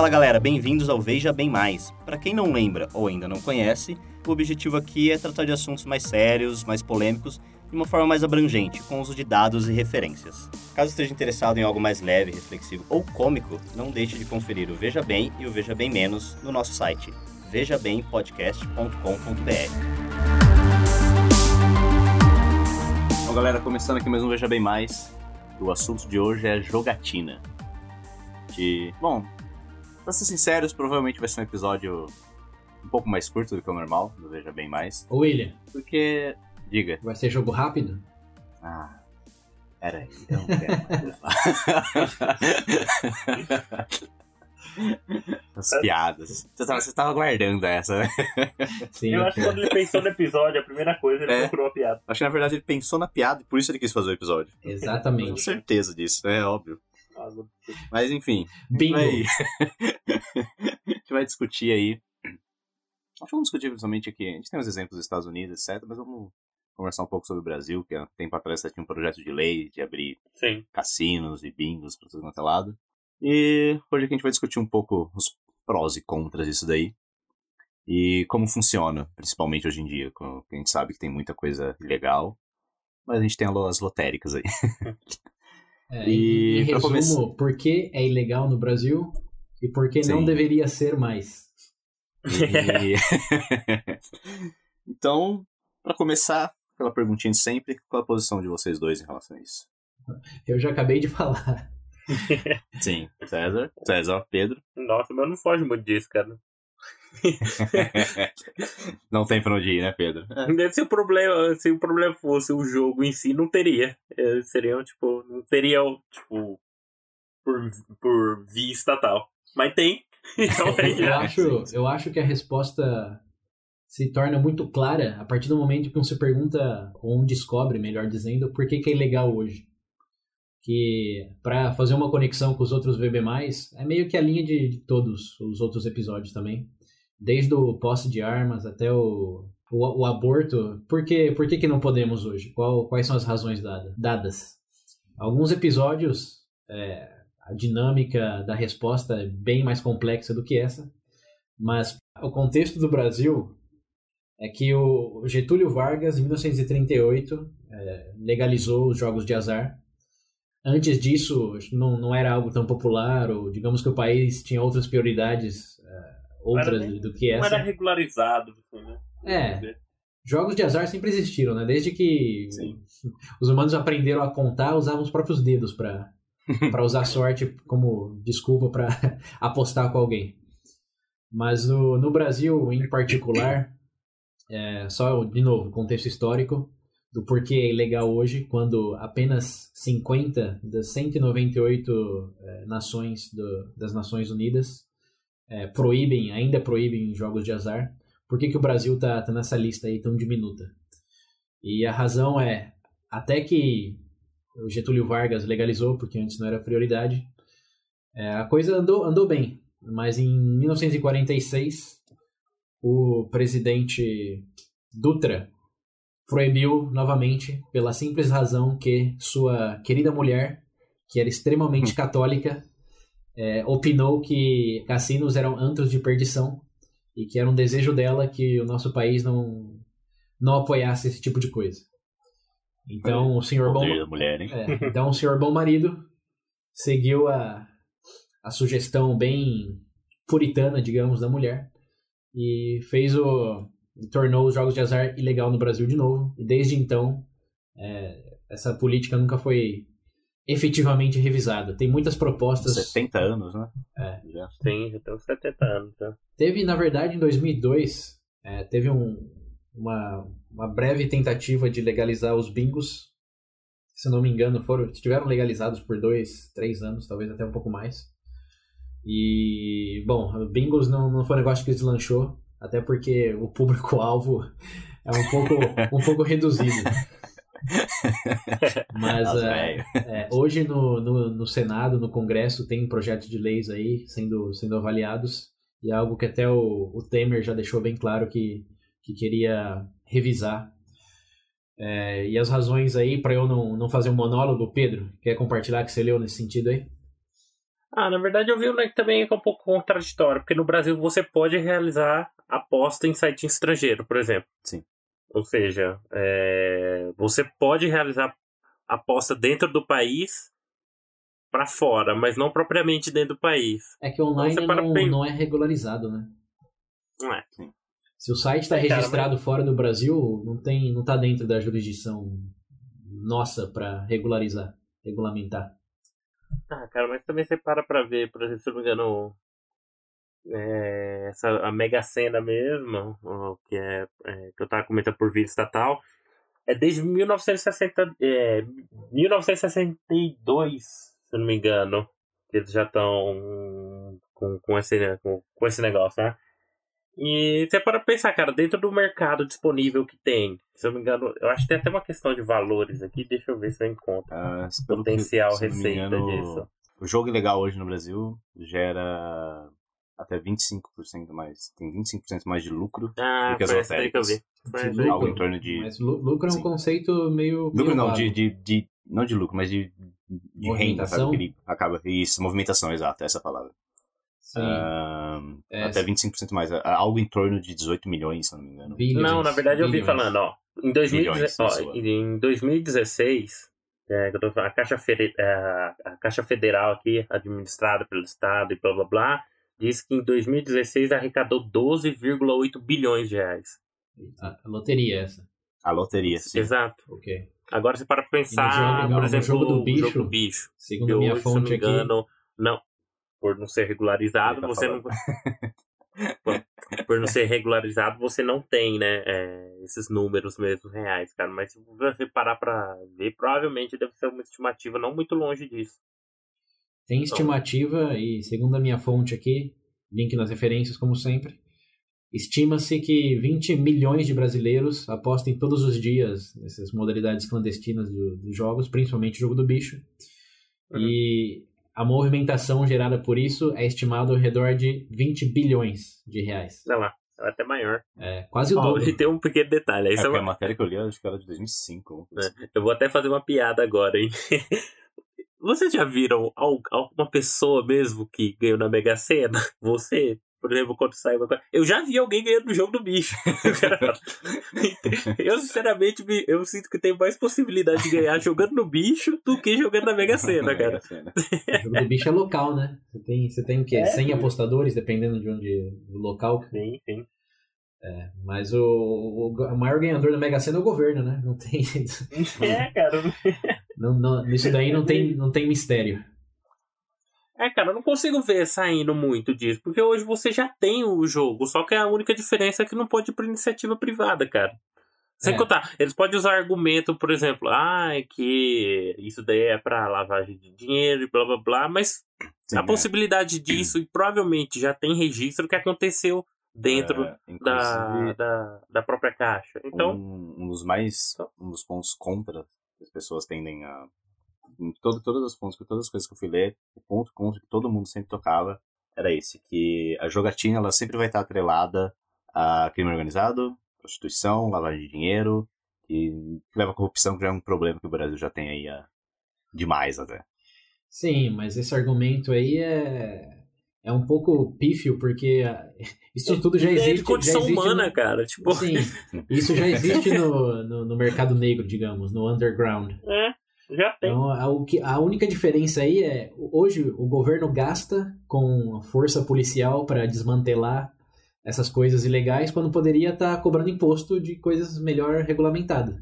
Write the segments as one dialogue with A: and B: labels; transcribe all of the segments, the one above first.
A: Fala galera, bem-vindos ao Veja Bem Mais. Para quem não lembra ou ainda não conhece, o objetivo aqui é tratar de assuntos mais sérios, mais polêmicos, de uma forma mais abrangente, com uso de dados e referências. Caso esteja interessado em algo mais leve, reflexivo ou cômico, não deixe de conferir o Veja Bem e o Veja Bem Menos no nosso site vejabempodcast.com.br. Bom, galera, começando aqui mais um Veja Bem Mais. O assunto de hoje é jogatina. De, bom, Pra ser sinceros, provavelmente vai ser um episódio um pouco mais curto do que o normal, não Veja Bem Mais.
B: Ô William.
A: Porque. Diga.
B: Vai ser jogo rápido?
A: Ah. Pera aí, eu não quero As piadas. Você tava, você tava guardando essa, né?
C: Sim, eu acho que quando ele pensou no episódio, a primeira coisa, ele é. procurou a piada.
A: Acho que na verdade ele pensou na piada e por isso ele quis fazer o episódio.
B: Exatamente.
A: Tenho certeza disso, é óbvio. Mas enfim.
B: Bingo.
A: Vai... a gente vai discutir aí. Acho que vamos discutir principalmente aqui. A gente tem os exemplos dos Estados Unidos, etc. Mas vamos conversar um pouco sobre o Brasil, que há tempo atrás tinha um projeto de lei de abrir
C: Sim.
A: cassinos e bingos para tudo quanto é lado. E hoje aqui a gente vai discutir um pouco os prós e contras disso daí. E como funciona, principalmente hoje em dia. A gente sabe que tem muita coisa ilegal, mas a gente tem as lotéricas aí.
B: É, e, em resumo, começar... por que é ilegal no Brasil e por que Sim. não deveria ser mais.
A: E... então, para começar, aquela perguntinha de sempre, qual a posição de vocês dois em relação a isso?
B: Eu já acabei de falar.
A: Sim, César, César, Pedro.
C: Nossa, mas não foge muito disso, cara.
A: não tem pra onde ir, né, Pedro?
C: É. Se o problema, se o problema fosse o jogo em si, não teria. É, seriam, tipo, não teria, tipo, por, por via estatal. Mas tem. Então
B: tem eu, acho, eu acho que a resposta se torna muito clara a partir do momento que você pergunta, ou descobre, melhor dizendo, por que, que é ilegal hoje. Que para fazer uma conexão com os outros VB+, é meio que a linha de, de todos os outros episódios também desde o posse de armas até o, o, o aborto. Por, que, por que, que não podemos hoje? Qual, quais são as razões dada, dadas? Alguns episódios, é, a dinâmica da resposta é bem mais complexa do que essa, mas o contexto do Brasil é que o Getúlio Vargas, em 1938, é, legalizou os jogos de azar. Antes disso, não, não era algo tão popular, ou digamos que o país tinha outras prioridades é, outra nem, do que essa.
C: Não era regularizado, assim, né?
B: É. Jogos de azar sempre existiram, né? Desde que Sim. os humanos aprenderam a contar, usavam os próprios dedos para para usar sorte como desculpa para apostar com alguém. Mas no, no Brasil, em particular, é, só de novo, contexto histórico do porquê é ilegal hoje, quando apenas 50 das 198 é, nações do, das Nações Unidas é, proíbem, ainda proíbem jogos de azar, por que, que o Brasil tá, tá nessa lista aí tão diminuta? E a razão é, até que o Getúlio Vargas legalizou, porque antes não era prioridade, é, a coisa andou, andou bem. Mas em 1946, o presidente Dutra proibiu novamente, pela simples razão que sua querida mulher, que era extremamente católica, é, opinou que cassinos eram antros de perdição e que era um desejo dela que o nosso país não, não apoiasse esse tipo de coisa. Então o senhor bom,
A: mulher,
B: é, então o senhor bom marido seguiu a, a sugestão bem puritana, digamos, da mulher e fez o tornou os jogos de azar ilegal no Brasil de novo e desde então é, essa política nunca foi efetivamente revisada. Tem muitas propostas.
A: 70 anos, né?
B: É.
C: Já. Sim, já tem 70 anos. Já.
B: Teve, na verdade, em 2002, é, teve um, uma, uma breve tentativa de legalizar os bingos. Se não me engano, foram estiveram legalizados por dois, três anos, talvez até um pouco mais. E, bom, bingos não, não foi um negócio que deslanchou, até porque o público-alvo é um pouco, um pouco reduzido. Mas é, é, hoje no, no, no, Senado, no Congresso, tem projetos de leis aí sendo, sendo avaliados. E é algo que até o, o Temer já deixou bem claro que, que queria revisar. É, e as razões aí, para eu não, não fazer um monólogo, Pedro, quer compartilhar que você leu nesse sentido aí?
C: Ah, na verdade eu vi um que também é um pouco contraditório, porque no Brasil você pode realizar aposta em site estrangeiro, por exemplo.
A: Sim.
C: Ou seja, é, você pode realizar aposta dentro do país para fora, mas não propriamente dentro do país.
B: É que online
C: Então, para
B: não,
C: bem-
B: não é regularizado, né?
C: Não é.
B: Se o site está
C: É,
B: registrado fora do Brasil, não tem, não tá dentro da jurisdição nossa para regularizar, regulamentar.
C: Ah, cara, mas também você para pra ver, por exemplo, se eu não me engano, é, essa, a Mega Sena mesmo, que é, é, que eu tava comentando por via estatal, é desde 1960, é, 1962, se eu não me engano, que eles já estão com, com, esse, com, com esse negócio, né? E você para pensar, cara, dentro do mercado disponível que tem, se eu não me engano, eu acho que tem até uma questão de valores aqui, deixa eu ver se eu encontro.
A: Ah, que-
C: Potencial
A: me
C: receita
A: engano,
C: disso.
A: O jogo ilegal hoje no Brasil gera até 25% mais. Tem 25% mais de lucro
C: Ah,
A: do que as
C: daí que eu vi.
A: lotéricas. Algo
B: lucro.
A: em torno de.
B: Mas lu- lucro é um
A: Sim.
B: conceito meio.
A: Lucro não, de, de, de- Não de lucro, mas de, de renda, sabe?
B: Movimentação?
A: Que ele acaba. Isso, movimentação, exato, essa é palavra.
B: Sim.
A: Ah,
B: É,
A: até 25% mais. ah, Algo em torno de 18 milhões, se não me engano.
B: bilhões,
C: Não, na verdade eu vi
B: bilhões.
C: falando, ó. Em, 2010
A: Bilhões,
C: ó,
A: isso,
C: em 2016, é, que eu tô falando, a, Caixa Fede- é, a Caixa Federal aqui, administrada pelo Estado e blá blá blá, diz que em 2016 arrecadou 12,8 bilhões de reais.
B: A, loteria essa.
A: A loteria, sim.
C: Exato.
B: Ok.
C: Agora você para pensar,
B: jogo-
C: por exemplo,
B: jogo do
C: o
B: bicho,
C: jogo do bicho.
B: Segundo minha
C: eu não
B: fonte
C: me
B: aqui.
C: engano, não. Por não ser regularizado,
A: tá
C: você não.
A: falando.
C: por, por não ser regularizado, você não tem, né? é, esses números mesmo reais, cara. Mas se você parar pra ver, provavelmente deve ser uma estimativa não muito longe disso.
B: Tem estimativa, e segundo a minha fonte aqui, link nas referências, como sempre, estima-se que 20 milhões de brasileiros apostem todos os dias nessas modalidades clandestinas do- dos jogos, principalmente o jogo do bicho.
C: Uhum.
B: E a movimentação gerada por isso é estimada ao redor de 20 bilhões de reais.
C: Sei lá, é até maior.
B: É quase o
C: Ó,
B: dobro.
C: e tem um pequeno detalhe.
A: É,
C: Isso é
A: porque a
C: uma-
A: matéria que eu li, eu acho que era de 2005. alguma coisa assim.
C: Eu vou até fazer uma piada agora, hein? Vocês já viram al- alguma pessoa mesmo que ganhou na Mega Sena? Você, por exemplo, quando sai uma coisa. Eu já vi alguém ganhando no jogo do bicho. eu, sinceramente, me- eu sinto que tem mais possibilidade de ganhar jogando no bicho do que jogando na Mega Sena, cara.
A: Mega Sena.
B: O jogo do bicho é local, né? Você tem, você tem o quê?
C: É,
B: 100
C: sim.
B: apostadores, dependendo de onde do local.
C: Sim, sim.
B: Mas o, o, o maior ganhador da Mega Sena é o governo, né? Não tem.
C: É, cara.
B: Não, não, isso daí não tem, não tem mistério.
C: É, cara, eu não consigo ver saindo muito disso, porque hoje você já tem o jogo, só que a única diferença é que não pode ir por iniciativa privada, cara. Sem
B: É.
C: contar, eles podem usar argumento, por exemplo, ah, é que isso daí é pra lavagem de dinheiro e blá blá blá, mas
A: Sim,
C: a
A: é.
C: possibilidade disso, e provavelmente já tem registro que aconteceu dentro
A: É,
C: da, da, da própria caixa. Então,
A: um, um dos mais um dos pontos contra que as pessoas tendem a em todo, todas as pontos todas as coisas que eu fui ler o ponto contra que todo mundo sempre tocava era esse que a jogatina ela sempre vai estar atrelada a crime organizado prostituição lavagem de dinheiro e que leva à corrupção que já é um problema que o Brasil já tem aí há demais até
B: Sim, mas esse argumento aí é, é um pouco pífio, porque isso tudo já
C: é
B: existe.
C: de condição
B: já existe
C: humana,
B: no-
C: cara. Tipo,
B: Sim, isso já existe no, no, no mercado negro, digamos, no underground.
C: é, já tem.
B: Então, a, o que- a única diferença aí é, hoje o governo gasta com força policial para desmantelar essas coisas ilegais, quando poderia estar cobrando imposto de coisas melhor regulamentadas.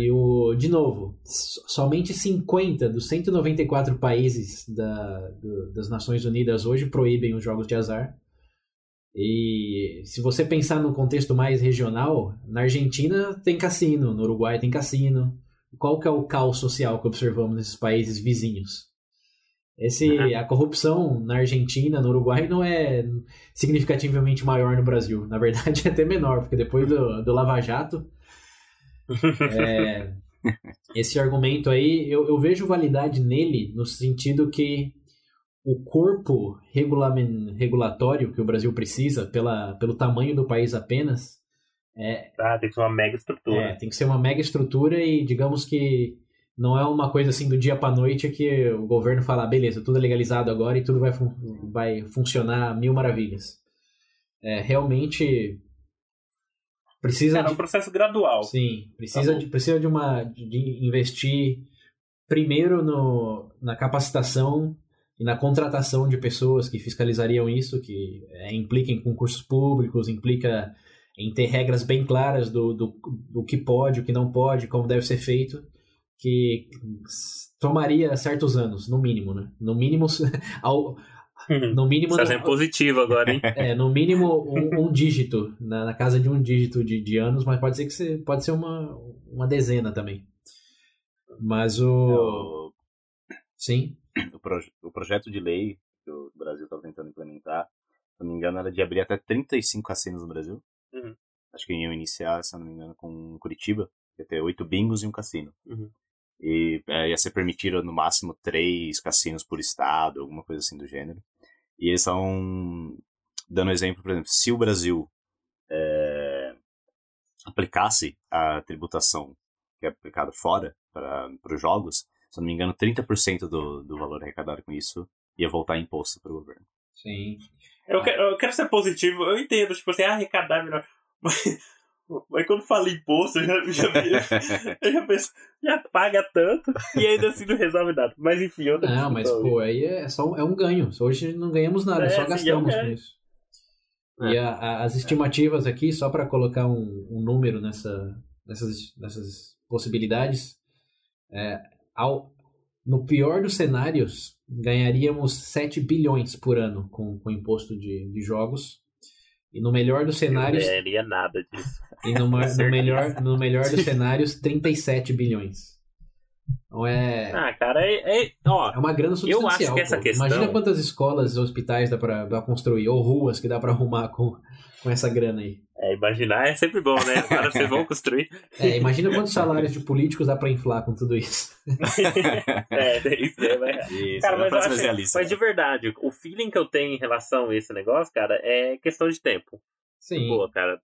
B: E, o, de novo, so- somente 50 dos 194 países da, do- das Nações Unidas hoje proíbem os jogos de azar. E se você pensar no contexto mais regional, na Argentina tem cassino, no Uruguai tem cassino. Qual que é o caos social que observamos nesses países vizinhos? Esse,
C: Uhum.
B: a corrupção na Argentina, no Uruguai, não é significativamente maior no Brasil. Na verdade, é até menor, porque depois do, do Lava Jato, é, esse argumento aí, eu, eu vejo validade nele no sentido que o corpo regulatório que o Brasil precisa, pela, pelo tamanho do país apenas, é,
C: Ah, tem que ser uma mega estrutura.
B: é, tem que ser uma mega estrutura e digamos que não é uma coisa assim do dia para noite que o governo fala, beleza, tudo é legalizado agora e tudo vai, fun vai funcionar mil maravilhas. É, realmente precisa
C: Cara, é um processo gradual.
B: Sim, precisa, tá de, precisa de uma de investir primeiro no, na capacitação e na contratação de pessoas que fiscalizariam isso, que é, implica em concursos públicos, implica em ter regras bem claras do, do, do que pode, o que não pode, como deve ser feito que tomaria certos anos, no mínimo, né? No mínimo, ao,
C: uhum. no mínimo... Está sendo positivo agora, hein?
B: É, no mínimo um, um dígito, na, na, casa de um dígito de, de anos, mas pode ser que você, pode ser uma, uma dezena também. Mas o... É o... Sim?
A: O, proje o projeto de lei que o Brasil está tentando implementar, se não me engano, era de abrir até 35 cassinos no Brasil. Uhum. Acho que iam iniciar, se não me engano, com Curitiba, ia ter oito bingos e um cassino. Uhum e é, ia ser permitido no máximo três cassinos por estado, alguma coisa assim do gênero. E eles estão dando exemplo, por exemplo, se o Brasil é, aplicasse a tributação que é aplicada fora para os jogos, se não me engano, 30% do, do valor arrecadado com isso ia voltar imposto para o governo.
B: Sim.
C: Eu, quero, eu quero ser positivo, eu entendo, tipo assim, arrecadar melhor. Mas mas quando fala imposto, eu já, já, eu já penso, já paga tanto e ainda assim não resolve nada. Mas enfim, eu
B: não. Não, mas pô, aí é, só, é um ganho. Hoje não ganhamos nada, é, só gastamos com isso. É. E a, a, as estimativas aqui, só para colocar um, um número nessa, nessas, nessas possibilidades, é, ao, no pior dos cenários, ganharíamos 7 bilhões por ano com, com imposto de, de jogos. E no melhor dos cenários.
C: Não ganharia nada disso.
B: E no, no, melhor, no melhor dos cenários, 37 bilhões. Então é.
C: Ah, cara, é, é, ó,
B: é uma grana substancial.
C: Eu acho que essa
B: pô.
C: questão.
B: Imagina quantas escolas e hospitais dá pra, dá pra construir, ou ruas que dá pra arrumar com, com essa grana aí.
C: É, imaginar é sempre bom, né? Agora vocês vão construir.
B: É, imagina quantos salários de políticos dá pra inflar com tudo isso.
C: é, isso é, mas... Isso, cara, mas, acho, mas de verdade, o feeling que eu tenho em relação a esse negócio, cara, é questão de tempo.
B: Sim.
C: Boa, cara.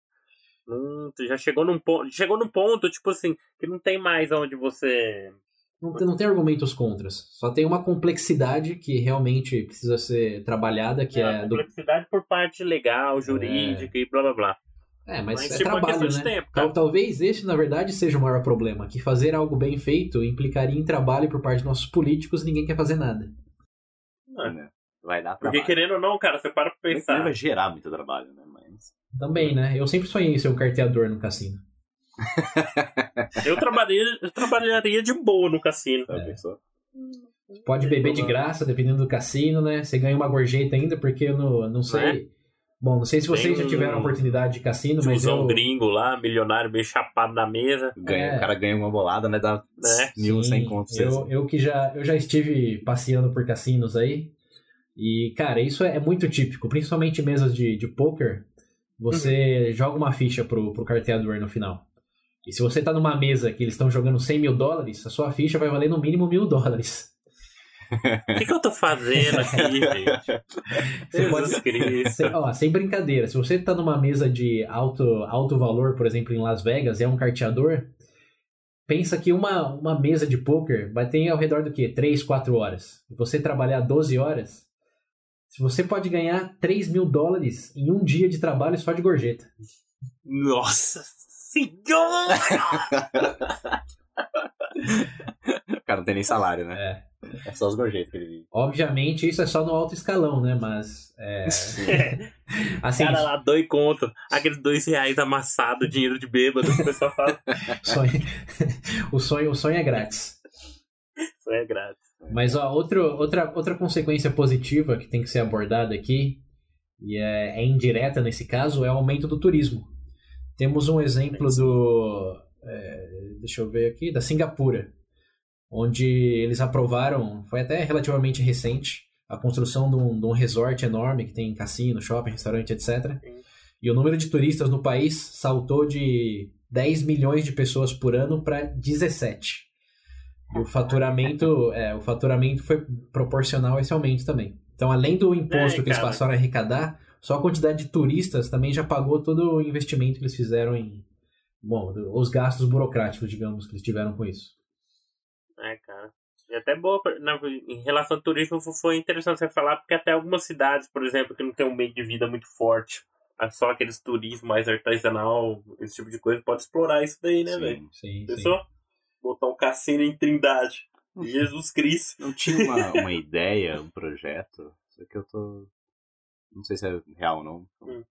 C: Hum, já chegou num ponto, chegou num ponto, tipo assim, que não tem mais onde você
B: não tem, não tem argumentos contras. Só tem uma complexidade que realmente precisa ser trabalhada, que é.
C: é complexidade do... por parte legal, jurídica é... e blá blá blá.
B: É, mas, mas é tipo, trabalho, né? Tempo, Tal, talvez esse, na verdade, seja o maior problema, que fazer algo bem feito implicaria em trabalho por parte dos nossos políticos e ninguém quer fazer nada.
A: Não, né? Vai dar
C: trabalho. Porque querendo ou não, cara, você para pra pensar.
A: Vai gerar muito trabalho, né? Mas...
B: Também, né? Eu sempre sonhei em ser um carteador no cassino.
C: eu, trabalharia, eu trabalharia de boa no cassino.
B: É. Pode beber de graça, dependendo do cassino, né? Você ganha uma gorjeta ainda, porque eu não, não sei. É? Bom, não sei se vocês Tem já tiveram a oportunidade de cassino, mas eu...
C: gringo lá, milionário, meio chapado na mesa.
A: Ganha, é. O cara ganha uma bolada, né? Dá é. mil, cem contos.
B: Eu, eu que já, eu já estive passeando por cassinos aí. E, cara, isso é, é muito típico, principalmente mesas de, de poker. Você uhum. joga uma ficha pro, pro carteador no final. E se você tá numa mesa que eles estão jogando 100 mil dólares, a sua ficha vai valer no mínimo mil dólares.
C: O que, que, eu tô fazendo aqui, gente?
B: Você pode... sem, ó, sem brincadeira, se você tá numa mesa de alto, alto valor, por exemplo, em Las Vegas, e é um carteador, pensa que uma, uma mesa de poker vai ter ao redor do quê? 3, 4 horas. E você trabalhar 12 horas, você pode ganhar 3 mil dólares em um dia de trabalho só de gorjeta.
C: Nossa senhora!
A: o cara não tem nem salário, né?
B: É.
A: É só os gorjetas que ele vive.
B: Obviamente, isso é só no alto escalão, né? Mas. É...
C: assim, cara lá, dois conto. Aqueles dois reais amassados, dinheiro de bêbado, que o pessoal fala.
B: sonho... o, sonho, o sonho é grátis.
C: O sonho é grátis.
B: Mas ó, outro, outra, outra consequência positiva que tem que ser abordada aqui, e é, é indireta nesse caso, é o aumento do turismo. Temos um exemplo do. É, deixa eu ver aqui, da Singapura, onde eles aprovaram, foi até relativamente recente, a construção de um, de um resort enorme que tem cassino, shopping, restaurante, etc. E o número de turistas no país saltou de 10 milhões de pessoas por ano para 17. E o faturamento, é, o faturamento foi proporcional a esse aumento também. Então, além do imposto é, que eles passaram a arrecadar, só a quantidade de turistas também já pagou todo o investimento que eles fizeram em. Bom, os gastos burocráticos, digamos, que eles tiveram com isso.
C: É, cara. E até boa, na, em relação ao turismo, foi interessante você falar, porque até algumas cidades, por exemplo, que não tem um meio de vida muito forte, só aqueles turismo mais artesanal, esse tipo de coisa, pode explorar isso daí, né, velho?
B: Sim, sim.
C: Pensou? Botar um cassino em Trindade. Jesus Cristo.
A: Não tinha uma, uma ideia, um projeto, só que eu tô. Não sei se é real ou não. Então,
C: Hum.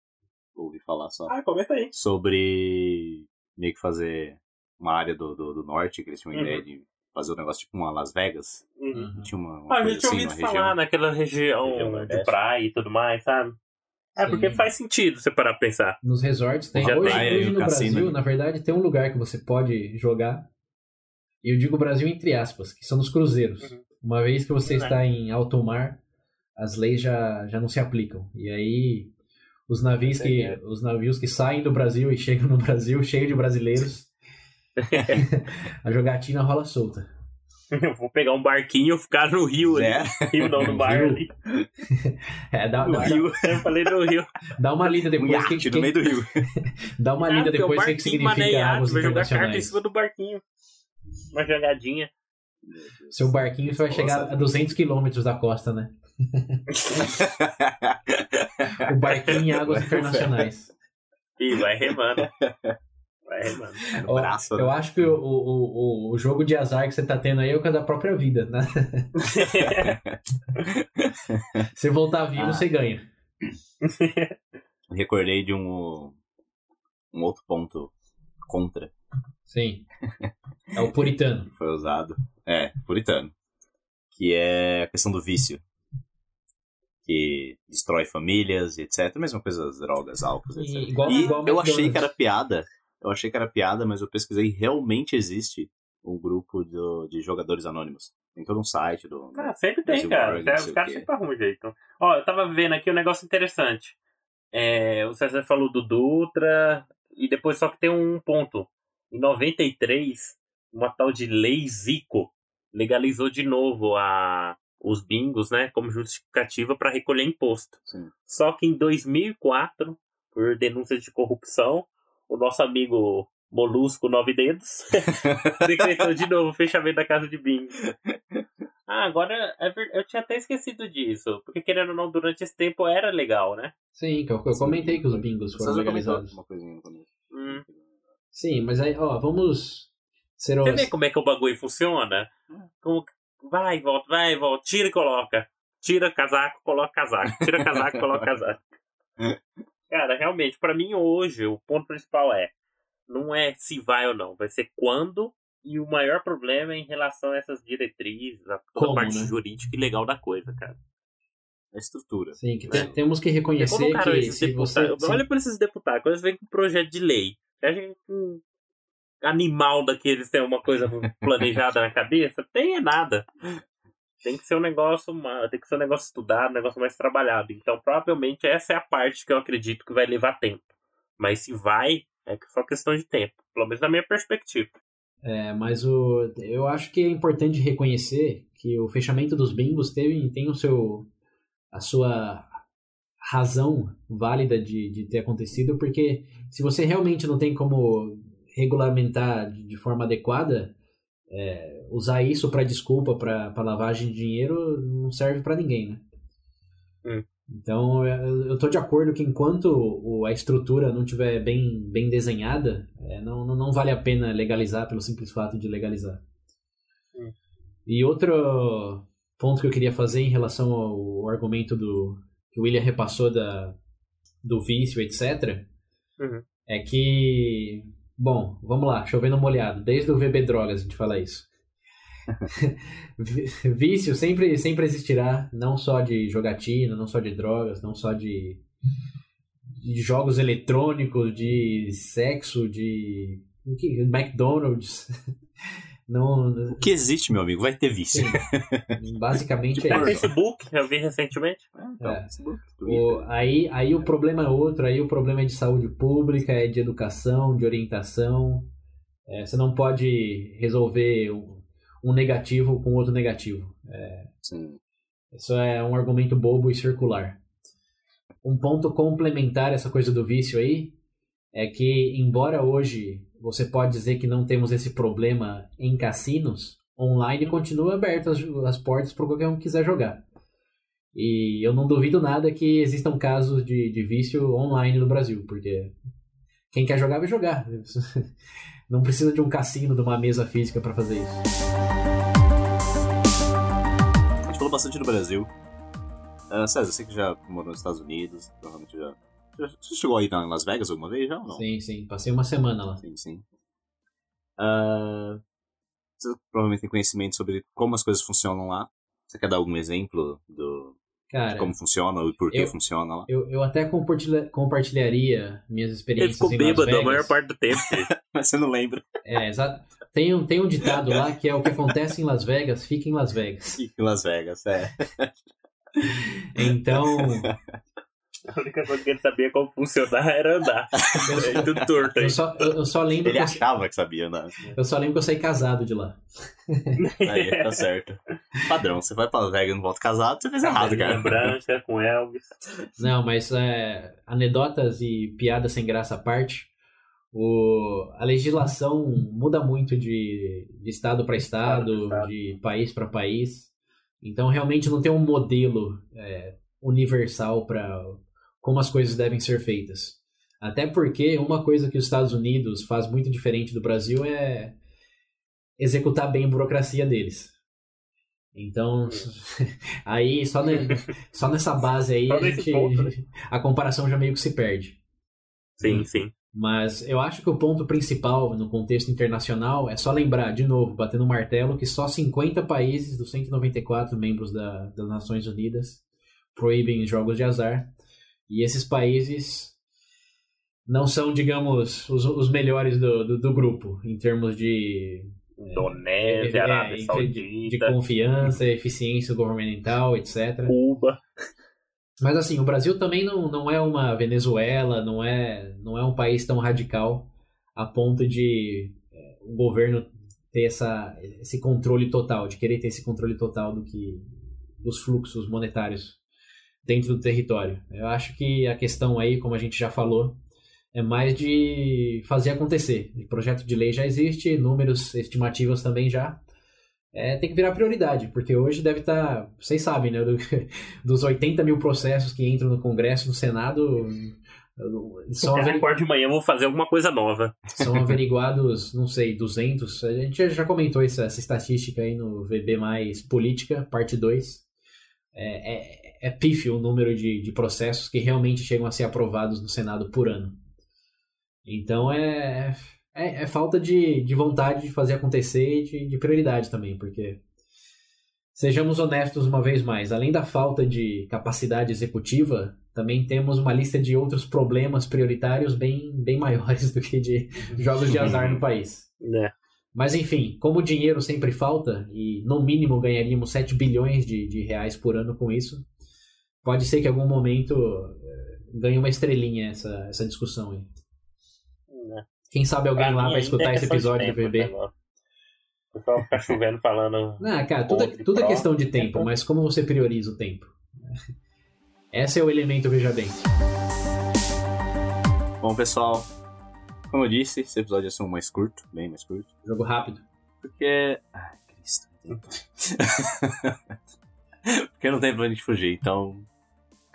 A: Ouvi falar só.
C: Ah, comenta aí.
A: Sobre meio que fazer uma área do, do, do norte, que eles tinham
C: Uhum.
A: ideia de fazer um negócio tipo uma Las Vegas.
C: Uhum.
B: Uhum.
A: Tinha uma, uma
C: Ah, a
A: coisa
C: gente tinha
A: assim,
C: ouvido falar
A: região.
C: naquela região,
A: Região
C: de praia e tudo mais, sabe? É porque
B: Sim.
C: faz sentido você parar pra pensar.
B: Nos resorts tem.
C: Já
B: hoje
A: tem,
B: hoje
A: e o
B: no
A: cassino
B: Brasil,
A: ali.
B: na verdade, tem um lugar que você pode jogar. E eu digo Brasil entre aspas, que são nos cruzeiros.
C: Uhum.
B: Uma vez que você está em alto mar, as leis já, já não se aplicam. E aí os navios que
C: É.
B: os navios que saem do Brasil e chegam no Brasil cheio de brasileiros, a jogatina rola solta.
C: Eu vou pegar um barquinho e ficar no rio ali.
A: É,
C: Rio não, no bar
B: Rio.
C: ali.
B: É, dá,
C: No
B: dá,
C: rio. Eu falei no rio.
B: dá uma lida
A: um
B: depois
A: iate
B: que,
A: no meio do rio.
B: dá uma
C: Ah,
B: lida
C: o
B: depois o que, que significa
C: iate,
B: águas
C: Vai jogar carta em cima do barquinho. Uma jogadinha.
B: Seu barquinho você vai chegar
A: Nossa.
B: a 200 quilômetros da costa, né? O barquinho em águas internacionais.
C: Ih, vai remando. Vai remando.
A: No
B: Ó,
A: braço,
B: Eu
A: né?
B: acho que o, o, o, jogo de azar que você tá tendo aí é o que é da própria vida, né? Se voltar vivo,
A: Ah.
B: você ganha.
A: Recordei de um, um outro ponto contra
B: Sim. É o puritano.
A: foi usado. É, puritano. Que é a questão do vício. Que destrói famílias e etc. Mesma coisa das drogas, álcool, etc.
B: E, igual,
A: E
B: igual
A: eu achei que era piada. Eu achei que era piada, mas eu pesquisei. Realmente existe um grupo do- de jogadores anônimos. Tem todo um site do.
C: Ah, sempre tem,
A: Brasil
C: cara. Os caras sempre arrumam um jeito. Ó, eu tava vendo aqui um negócio interessante. É, o César falou do Dutra, e depois só que tem um ponto. Em 93, uma tal de Lei Zico legalizou de novo a, os bingos, né, como justificativa para recolher imposto.
A: Sim.
C: Só que em 2004, por denúncias de corrupção, o nosso amigo Molusco Nove Dedos decretou de novo o fechamento da casa de bingo. Ah, agora é eu tinha até esquecido disso, porque querendo ou não, durante esse tempo era legal, né?
B: Sim, que eu, eu comentei que os bingos
A: Você
B: foram
A: comentou
B: legalizados.
A: uma coisinha.
C: Hum.
B: Sim, mas aí, ó, vamos ser
C: Você
B: os...
C: vê como é que o bagulho funciona? Como... Vai, volta, vai, volta, tira e coloca. Tira casaco, coloca casaco. Tira casaco, coloca casaco. Cara, realmente, pra mim hoje, o ponto principal é não é se vai ou não, vai ser quando e o maior problema é em relação a essas diretrizes, a toda
B: Como,
C: a parte
B: né?
C: jurídica e legal da coisa, cara.
A: A estrutura.
B: Sim, que te- temos que reconhecer
C: Quando cara,
B: que se você...
C: olha pra esses deputados, quando eles vêm com um projeto de lei, que um animal daqueles tem uma coisa planejada na cabeça? Tem é nada. Tem que ser um negócio, tem que ser um negócio estudado, um negócio mais trabalhado. Então, provavelmente essa é a parte que eu acredito que vai levar tempo. Mas se vai, é só questão de tempo, pelo menos na minha perspectiva.
B: É, mas o, eu acho que é importante reconhecer que o fechamento dos bingos teve, tem o seu, a sua razão válida de, de ter acontecido, porque se você realmente não tem como regulamentar de, de forma adequada, é, usar isso para desculpa para lavagem de dinheiro não serve para ninguém, né?
C: Hum.
B: Então eu eu tô de acordo que enquanto a estrutura não tiver bem, bem desenhada, é, não, não, não vale a pena legalizar pelo simples fato de legalizar.
C: Hum.
B: E outro ponto que eu queria fazer em relação ao argumento do que o William repassou da, do vício, etc.,
C: Uhum.
B: é que, bom, vamos lá, chovendo molhado, desde o VB Drogas a gente fala isso. Vício sempre, sempre existirá, não só de jogatina, não só de drogas, não só de, de jogos eletrônicos, de sexo, de McDonald's. Não,
A: O que existe, meu amigo, vai ter vício.
B: sim, basicamente é
C: Até
B: isso.
C: Facebook, eu vi recentemente.
A: Então,
B: É.
A: Facebook,
B: O- aí, aí o problema é outro, aí o problema é de saúde pública, é de educação, de orientação. É, você não pode resolver um, um negativo com outro negativo.
A: Sim.
B: Isso é um argumento bobo e circular. Um ponto complementar essa coisa do vício aí é que, embora hoje você pode dizer que não temos esse problema em cassinos, online continua aberto as, as portas para qualquer um que quiser jogar. E eu não duvido nada que existam casos de, de vício online no Brasil, porque quem quer jogar vai jogar. Não precisa de um cassino, de uma mesa física para fazer isso.
A: A gente falou bastante do Brasil. Uh, César, você que já morou nos Estados Unidos, provavelmente já. Você chegou aí em Las Vegas alguma vez já ou não?
B: Sim, sim. Passei uma semana lá.
A: Sim, sim. Uh, você provavelmente tem conhecimento sobre como as coisas funcionam lá. Você quer dar algum exemplo do, Cara, de como funciona e por que eu, funciona lá?
B: Eu, eu até compartilha, compartilharia minhas experiências.
C: Ele ficou bêbado a maior parte do tempo.
A: Mas você não lembra.
B: É, exato. Tem um, tem um ditado lá que é o que acontece em Las Vegas, fica em Las Vegas.
A: Fica em Las Vegas, é.
B: Então,
C: a única coisa que ele sabia como funcionar era andar. é tudo torto.
B: Eu só, eu, eu só lembro.
A: Ele achava que sabia andar.
B: Eu só lembro que eu saí casado de lá.
A: Aí, tá certo. Padrão, você vai pra Vega e não volta casado, você fez errado, cara.
C: Branca com Elvis.
B: Não, mas é, anedotas e piadas sem graça à parte. O, a legislação muda muito de, de estado para estado, estado, de país para país. Então, realmente não tem um modelo é, universal para como as coisas devem ser feitas. Até porque uma coisa que os Estados Unidos faz muito diferente do Brasil é executar bem a burocracia deles. Então, aí só, ne, só nessa base aí a, gente, ponto, né? a comparação já meio que se perde.
C: Sim, sim.
B: Mas eu acho que o ponto principal no contexto internacional é só lembrar, de novo, batendo o martelo, que só 50 países dos 194 membros da, das Nações Unidas proíbem jogos de azar. E esses países não são, digamos, os, os melhores do, do, do, grupo em termos de.
C: Indonésia, é, Arábia é, Saudita.
B: De, de confiança, eficiência governamental, etc.
C: Cuba.
B: Mas assim, o Brasil também não, não é uma Venezuela, não é, não é um país tão radical a ponto de é, o governo ter essa, esse controle total, de querer ter esse controle total do que dos fluxos monetários dentro do território. Eu acho que a questão aí, como a gente já falou, é mais de fazer acontecer. O projeto de lei já existe, números estimativos também já. É, tem que virar prioridade, porque hoje deve estar, tá, vocês sabem, né, do, dos 80 mil processos que entram no Congresso, no Senado,
C: são averigu... acordo de manhã, vou fazer alguma coisa nova.
B: São averiguados, não sei, 200. A gente já comentou essa, essa estatística aí no VB mais Política, parte 2. É, é, é pífio o número de, de processos que realmente chegam a ser aprovados no Senado por ano. Então é, é, é falta de, de vontade de fazer acontecer e de, de prioridade também, porque sejamos honestos uma vez mais, além da falta de capacidade executiva, também temos uma lista de outros problemas prioritários bem, bem maiores do que de jogos de azar no país.
C: É.
B: Mas enfim, como o dinheiro sempre falta, e no mínimo ganharíamos 7 bilhões de, de reais por ano com isso, pode ser que em algum momento eh, ganhe uma estrelinha essa, essa discussão aí. É. Quem sabe alguém pra lá vai escutar é esse episódio tempo, do VB.
C: Né, o pessoal ficar chovendo falando.
B: Não, cara, tudo, é, tudo é questão de tempo, mas como você prioriza o tempo? Esse é o elemento, veja bem.
A: Bom, pessoal, como eu disse, esse episódio ia ser um mais curto, bem mais curto.
B: Jogo rápido.
A: Porque. Ai, Cristo. Porque não tem pra onde fugir, então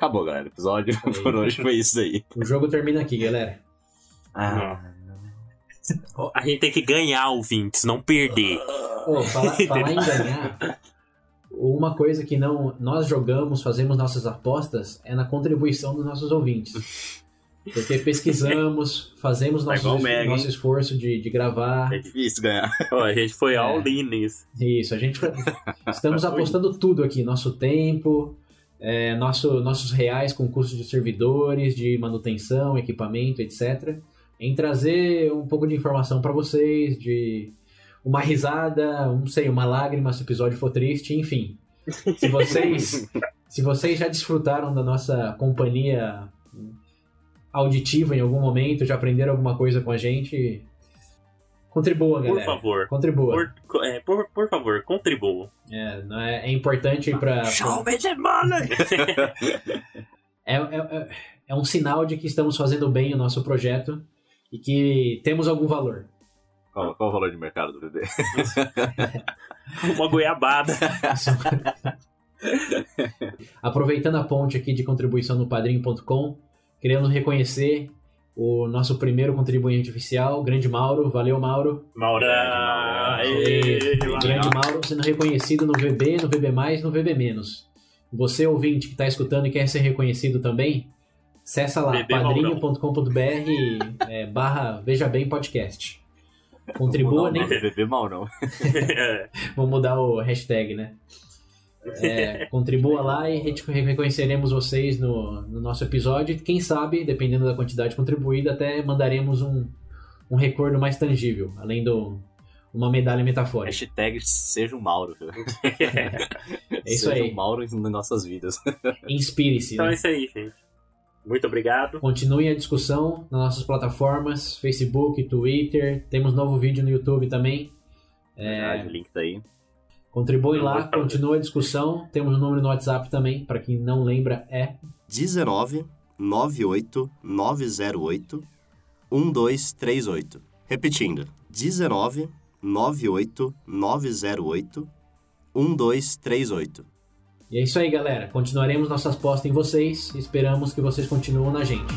A: Acabou, galera. O episódio por hoje foi isso aí.
B: O jogo termina aqui, galera.
C: Ah. A gente tem que ganhar ouvintes, não perder.
B: Oh, falar, falar em ganhar. Uma coisa que não nós jogamos, fazemos nossas apostas, é na contribuição dos nossos ouvintes. Porque pesquisamos, fazemos nosso, nosso esforço de, de gravar.
A: É difícil ganhar.
C: A gente foi é. all-in nisso.
B: Isso, a gente estamos apostando tudo aqui, nosso tempo, é, nosso, nossos reais com custos de servidores, de manutenção, equipamento, etc. Em trazer um pouco de informação para vocês, de uma risada, não sei, uma lágrima se o episódio for triste, enfim. Se vocês, se vocês já desfrutaram da nossa companhia auditiva em algum momento, já aprenderam alguma coisa com a gente, Contribua, galera.
C: Por favor.
B: Contribua.
C: Por, é, por, por favor, contribua.
B: É, é, é importante para.
C: Show me the money!
B: é, é, é um sinal de que estamos fazendo bem o nosso projeto e que temos algum valor.
A: Qual, qual o valor de mercado do bebê?
C: Uma goiabada.
B: Aproveitando a ponte aqui de contribuição no padrinho.com, querendo reconhecer o nosso primeiro contribuinte oficial, Grande Mauro. Valeu, Mauro.
C: Maura!
B: Grande Mauro sendo reconhecido no VB, no VB+, no VB-. Você, ouvinte, que está escutando e quer ser reconhecido também, acessa lá, padrinho.com.br é, barra Veja Bem Podcast. Contribua, nem...
A: VB mal não.
B: Vamos mudar o hashtag, né? É, contribua lá e reconheceremos vocês no, no, nosso episódio. Quem sabe, dependendo da quantidade contribuída, até mandaremos um, um recordo mais tangível, além do uma medalha metafórica.
A: Hashtag seja um Mauro.
B: é isso
A: seja
B: aí.
A: um Mauro nas nossas vidas.
B: Inspire-se.
C: Então
B: né?
C: é isso aí, gente. Muito obrigado.
B: Continue a discussão nas nossas plataformas, Facebook, Twitter. Temos novo vídeo no YouTube também.
A: É... o link tá aí.
B: Contribui lá, continua a discussão. Temos um número no WhatsApp também, para quem não lembra, é
A: 19 98 908 1238. Repetindo, 19 98 908 1238.
B: E é isso aí, galera. Continuaremos nossas postas em vocês. Esperamos que vocês continuem na gente.